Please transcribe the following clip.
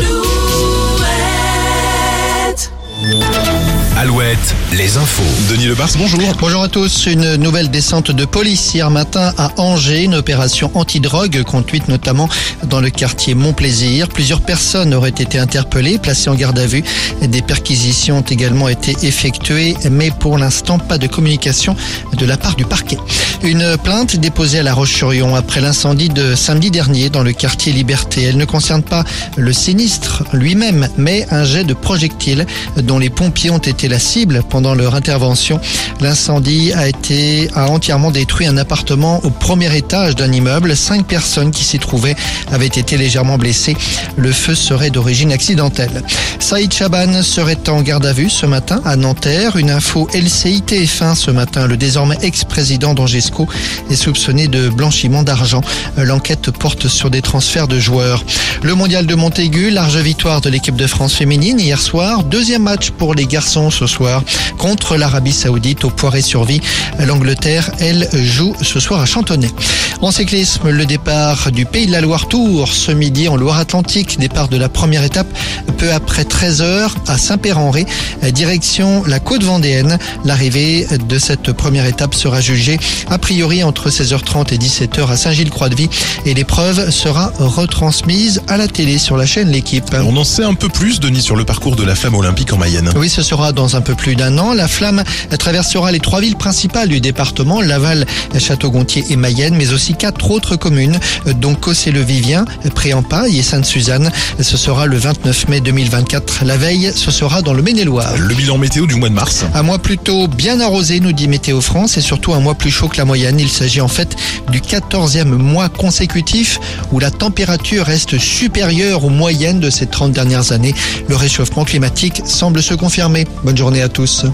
do Les infos. Denis Lebars, bonjour. Bonjour à tous. Une nouvelle descente de police hier matin à Angers, une opération anti-drogue conduite notamment dans le quartier Montplaisir. Plusieurs personnes auraient été interpellées, placées en garde à vue. Des perquisitions ont également été effectuées, mais pour l'instant, pas de communication de la part du parquet. Une plainte déposée à La Roche-sur-Yon après l'incendie de samedi dernier dans le quartier Liberté. Elle ne concerne pas le sinistre lui-même, mais un jet de projectiles dont les pompiers ont été la cible pendant leur intervention. L'incendie a été a entièrement détruit un appartement au premier étage d'un immeuble. Cinq personnes qui s'y trouvaient avaient été légèrement blessées. Le feu serait d'origine accidentelle. Saïd Chaban serait en garde à vue ce matin à Nanterre. Une info LCI TF1 ce matin. Le désormais ex-président d'Angesco est soupçonné de blanchiment d'argent. L'enquête porte sur des transferts de joueurs. Le mondial de Montaigu, large victoire de l'équipe de France féminine hier soir. Deuxième match pour les garçons ce soir contre l'Arabie Saoudite au Poiré-sur-Vie. L'Angleterre, elle, joue ce soir à Chantonnay. En cyclisme, le départ du Pays de la Loire Tour ce midi en Loire-Atlantique. Départ de la première étape peu après 13 heures à Saint-Père-en-Ré, direction la côte vendéenne. L'arrivée de cette première étape sera jugée a priori entre 16h30 et 17h à Saint-Gilles-Croix-de-Vie et l'épreuve sera retransmise à la télé sur la chaîne L'équipe. On en sait un peu plus, Denis, sur le parcours de la flamme olympique en Mayenne. Oui, ce sera dans un peu plus d'un an. La flamme traversera les trois villes principales du département, Laval, Château-Gontier et Mayenne, mais aussi quatre autres communes, dont Cossé-le-Vivien, Préampaille et Sainte-Suzanne. Ce sera le 29 mai 2024. La veille, ce sera dans le Maine-et-Loire. Le bilan météo du mois de mars. Un mois plutôt bien arrosé, nous dit Météo France, et surtout un mois plus chaud que la moyenne. Il s'agit en fait du 14e mois consécutif où la température reste supérieure aux moyennes de ces 30 dernières années. Le réchauffement climatique semble se confirmer. Bonne journée tous.